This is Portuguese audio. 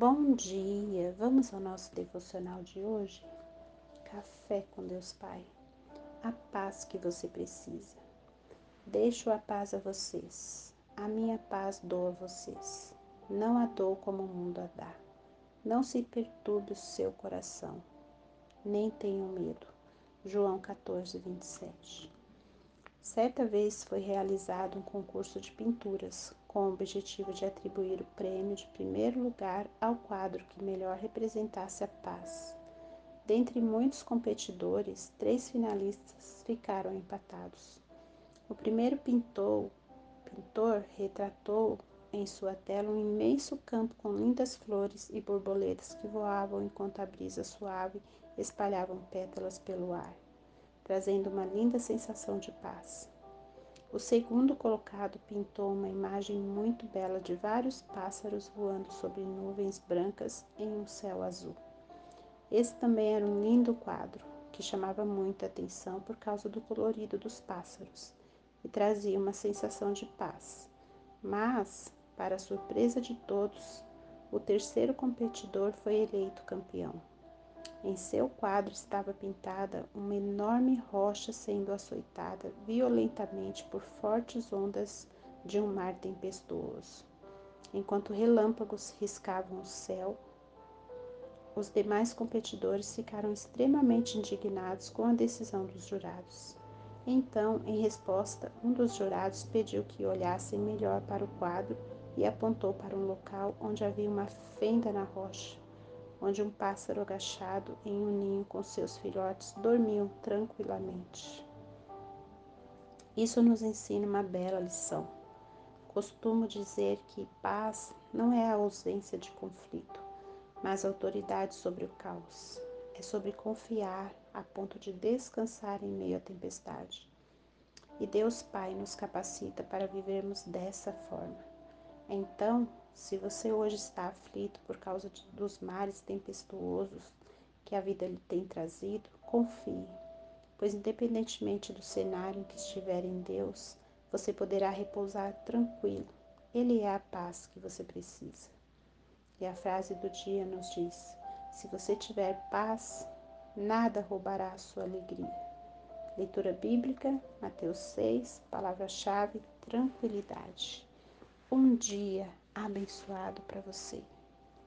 Bom dia! Vamos ao nosso devocional de hoje? Café com Deus Pai. A paz que você precisa. Deixo a paz a vocês. A minha paz dou a vocês. Não a dou como o mundo a dá. Não se perturbe o seu coração. Nem tenham medo. João 14, 27. Certa vez foi realizado um concurso de pinturas com o objetivo de atribuir o prêmio de primeiro lugar ao quadro que melhor representasse a paz. Dentre muitos competidores, três finalistas ficaram empatados. O primeiro pintor, retratou em sua tela um imenso campo com lindas flores e borboletas que voavam enquanto a brisa suave espalhava pétalas pelo ar, trazendo uma linda sensação de paz. O segundo colocado pintou uma imagem muito bela de vários pássaros voando sobre nuvens brancas em um céu azul. Esse também era um lindo quadro, que chamava muita atenção por causa do colorido dos pássaros e trazia uma sensação de paz. Mas, para surpresa de todos, o terceiro competidor foi eleito campeão. Em seu quadro estava pintada uma enorme rocha sendo açoitada violentamente por fortes ondas de um mar tempestuoso. Enquanto relâmpagos riscavam o céu, os demais competidores ficaram extremamente indignados com a decisão dos jurados. Então, em resposta, um dos jurados pediu que olhassem melhor para o quadro e apontou para um local onde havia uma fenda na rocha onde um pássaro agachado em um ninho com seus filhotes dormiam tranquilamente. Isso nos ensina uma bela lição. Costumo dizer que paz não é a ausência de conflito, mas autoridade sobre o caos. É sobre confiar a ponto de descansar em meio à tempestade. E Deus Pai nos capacita para vivermos dessa forma. Então, se você hoje está aflito por causa de, dos mares tempestuosos que a vida lhe tem trazido, confie, pois independentemente do cenário em que estiver em Deus, você poderá repousar tranquilo. Ele é a paz que você precisa. E a frase do dia nos diz: se você tiver paz, nada roubará a sua alegria. Leitura bíblica, Mateus 6, palavra-chave: tranquilidade. Um dia abençoado para você.